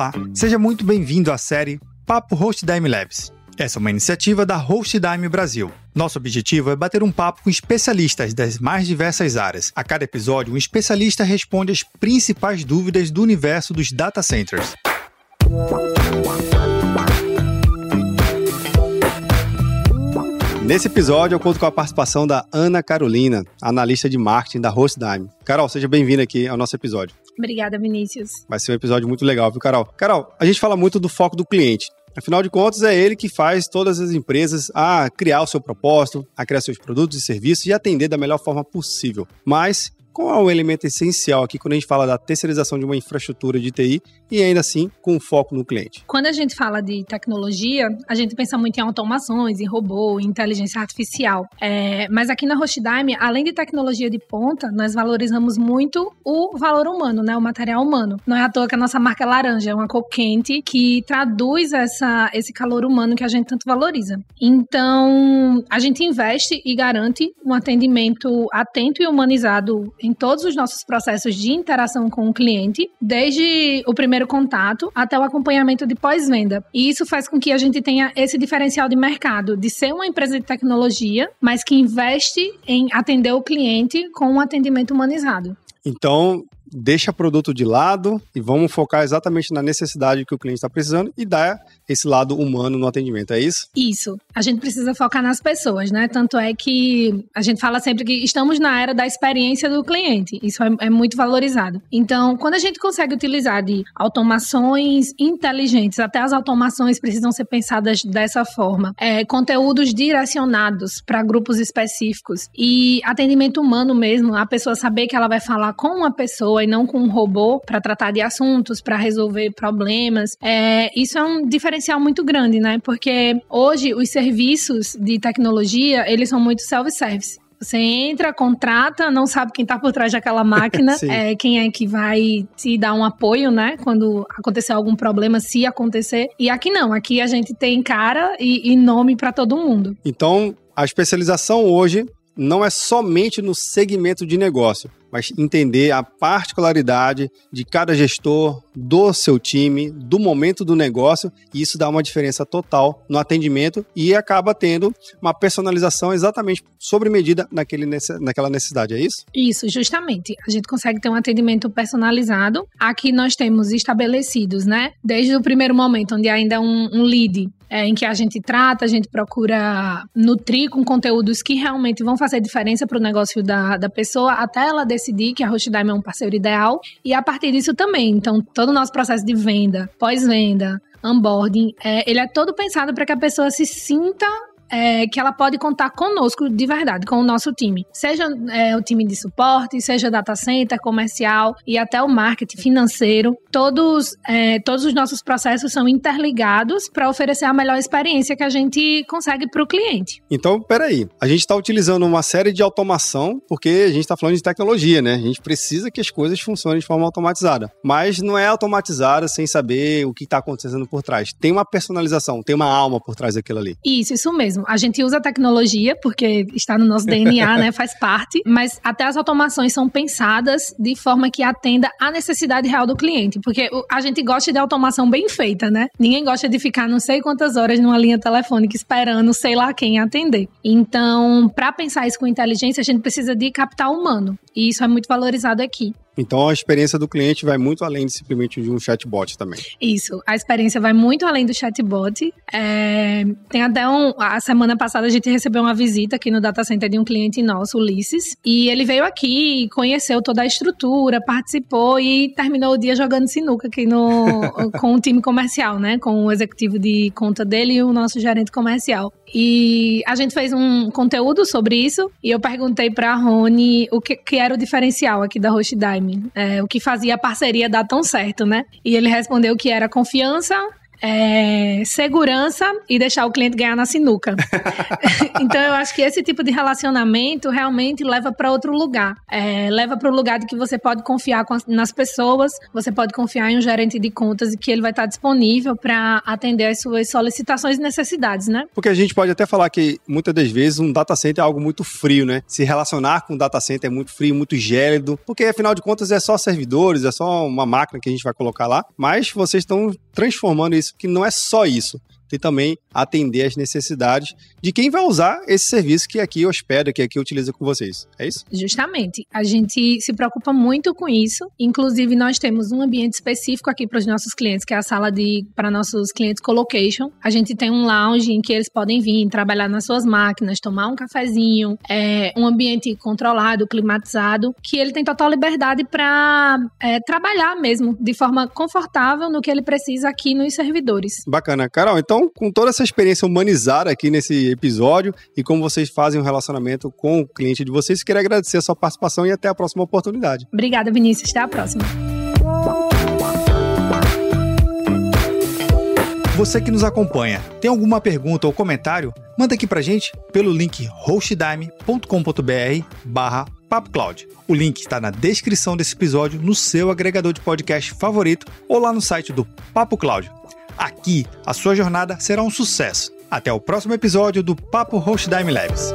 Olá, seja muito bem-vindo à série Papo Hostdime Labs. Essa é uma iniciativa da Hostdime Brasil. Nosso objetivo é bater um papo com especialistas das mais diversas áreas. A cada episódio, um especialista responde as principais dúvidas do universo dos data centers. Nesse episódio, eu conto com a participação da Ana Carolina, analista de marketing da Hostdime. Carol, seja bem-vinda aqui ao nosso episódio. Obrigada, Vinícius. Vai ser um episódio muito legal, viu, Carol? Carol, a gente fala muito do foco do cliente. Afinal de contas, é ele que faz todas as empresas a criar o seu propósito, a criar seus produtos e serviços e atender da melhor forma possível. Mas qual é o elemento essencial aqui quando a gente fala da terceirização de uma infraestrutura de TI e ainda assim com foco no cliente? Quando a gente fala de tecnologia, a gente pensa muito em automações, em robô, em inteligência artificial. É, mas aqui na Rochdime, além de tecnologia de ponta, nós valorizamos muito o valor humano, né, o material humano. Não é à toa que a nossa marca é laranja, é uma cor quente que traduz essa, esse calor humano que a gente tanto valoriza. Então, a gente investe e garante um atendimento atento e humanizado em todos os nossos processos de interação com o cliente, desde o primeiro contato até o acompanhamento de pós-venda. E isso faz com que a gente tenha esse diferencial de mercado, de ser uma empresa de tecnologia, mas que investe em atender o cliente com um atendimento humanizado. Então, deixa produto de lado e vamos focar exatamente na necessidade que o cliente está precisando e dar esse lado humano no atendimento, é isso? Isso. A gente precisa focar nas pessoas, né? Tanto é que a gente fala sempre que estamos na era da experiência do cliente. Isso é, é muito valorizado. Então, quando a gente consegue utilizar de automações inteligentes, até as automações precisam ser pensadas dessa forma, é, conteúdos direcionados para grupos específicos e atendimento humano mesmo, a pessoa saber que ela vai falar com uma pessoa e não com um robô para tratar de assuntos, para resolver problemas. É, isso é um diferencial diferencial muito grande, né? Porque hoje os serviços de tecnologia, eles são muito self-service. Você entra, contrata, não sabe quem está por trás daquela máquina, é, quem é que vai te dar um apoio, né? Quando acontecer algum problema, se acontecer. E aqui não, aqui a gente tem cara e, e nome para todo mundo. Então, a especialização hoje não é somente no segmento de negócio, mas entender a particularidade de cada gestor, do seu time, do momento do negócio, e isso dá uma diferença total no atendimento e acaba tendo uma personalização exatamente sobre medida naquele, naquela necessidade, é isso? Isso, justamente. A gente consegue ter um atendimento personalizado. Aqui nós temos estabelecidos, né? Desde o primeiro momento, onde ainda é um, um lead é, em que a gente trata, a gente procura nutrir com conteúdos que realmente vão fazer diferença para o negócio da, da pessoa, até ela decidir que a Hostdime é um parceiro ideal. E a partir disso também. Então, todo o nosso processo de venda, pós-venda, onboarding, é, ele é todo pensado para que a pessoa se sinta é, que ela pode contar conosco de verdade, com o nosso time. Seja é, o time de suporte, seja data center, comercial e até o marketing financeiro. Todos, é, todos os nossos processos são interligados para oferecer a melhor experiência que a gente consegue para o cliente. Então, peraí. A gente está utilizando uma série de automação porque a gente está falando de tecnologia, né? A gente precisa que as coisas funcionem de forma automatizada. Mas não é automatizada sem saber o que está acontecendo por trás. Tem uma personalização, tem uma alma por trás daquilo ali. Isso, isso mesmo mesmo. A gente usa a tecnologia porque está no nosso DNA, né? Faz parte. Mas até as automações são pensadas de forma que atenda à necessidade real do cliente. Porque a gente gosta de automação bem feita, né? Ninguém gosta de ficar não sei quantas horas numa linha telefônica esperando sei lá quem atender. Então, para pensar isso com inteligência, a gente precisa de capital humano. E isso é muito valorizado aqui. Então a experiência do cliente vai muito além de simplesmente de um chatbot também. Isso, a experiência vai muito além do chatbot. É, tem até um. A semana passada a gente recebeu uma visita aqui no data center de um cliente nosso, Ulisses, e ele veio aqui, conheceu toda a estrutura, participou e terminou o dia jogando sinuca aqui no, com o time comercial, né? Com o executivo de conta dele e o nosso gerente comercial. E a gente fez um conteúdo sobre isso e eu perguntei para a Rony o que, que, era o diferencial aqui da Host Dime, é, o que fazia a parceria dar tão certo, né? E ele respondeu que era confiança, é, segurança e deixar o cliente ganhar na sinuca. então eu acho que esse tipo de relacionamento realmente leva para outro lugar. É, leva para o lugar de que você pode confiar nas pessoas, você pode confiar em um gerente de contas e que ele vai estar disponível para atender as suas solicitações e necessidades, né? Porque a gente pode até falar que muitas das vezes um data center é algo muito frio, né? Se relacionar com um data center é muito frio, muito gélido, porque afinal de contas é só servidores, é só uma máquina que a gente vai colocar lá, mas vocês estão transformando isso, que não é só isso e também atender as necessidades de quem vai usar esse serviço que aqui hospeda, que aqui utiliza com vocês. É isso? Justamente. A gente se preocupa muito com isso. Inclusive, nós temos um ambiente específico aqui para os nossos clientes, que é a sala de para nossos clientes colocation. A gente tem um lounge em que eles podem vir trabalhar nas suas máquinas, tomar um cafezinho, é um ambiente controlado, climatizado, que ele tem total liberdade para é, trabalhar mesmo de forma confortável no que ele precisa aqui nos servidores. Bacana. Carol, então então, com toda essa experiência humanizada aqui nesse episódio e como vocês fazem o um relacionamento com o cliente de vocês, queria agradecer a sua participação e até a próxima oportunidade. Obrigada, Vinícius. Até a próxima. Você que nos acompanha, tem alguma pergunta ou comentário? Manda aqui pra gente pelo link hostdime.com.br barra PapoCloud. O link está na descrição desse episódio, no seu agregador de podcast favorito ou lá no site do Papo Cloud. Aqui, a sua jornada será um sucesso. Até o próximo episódio do Papo Host Dime Labs.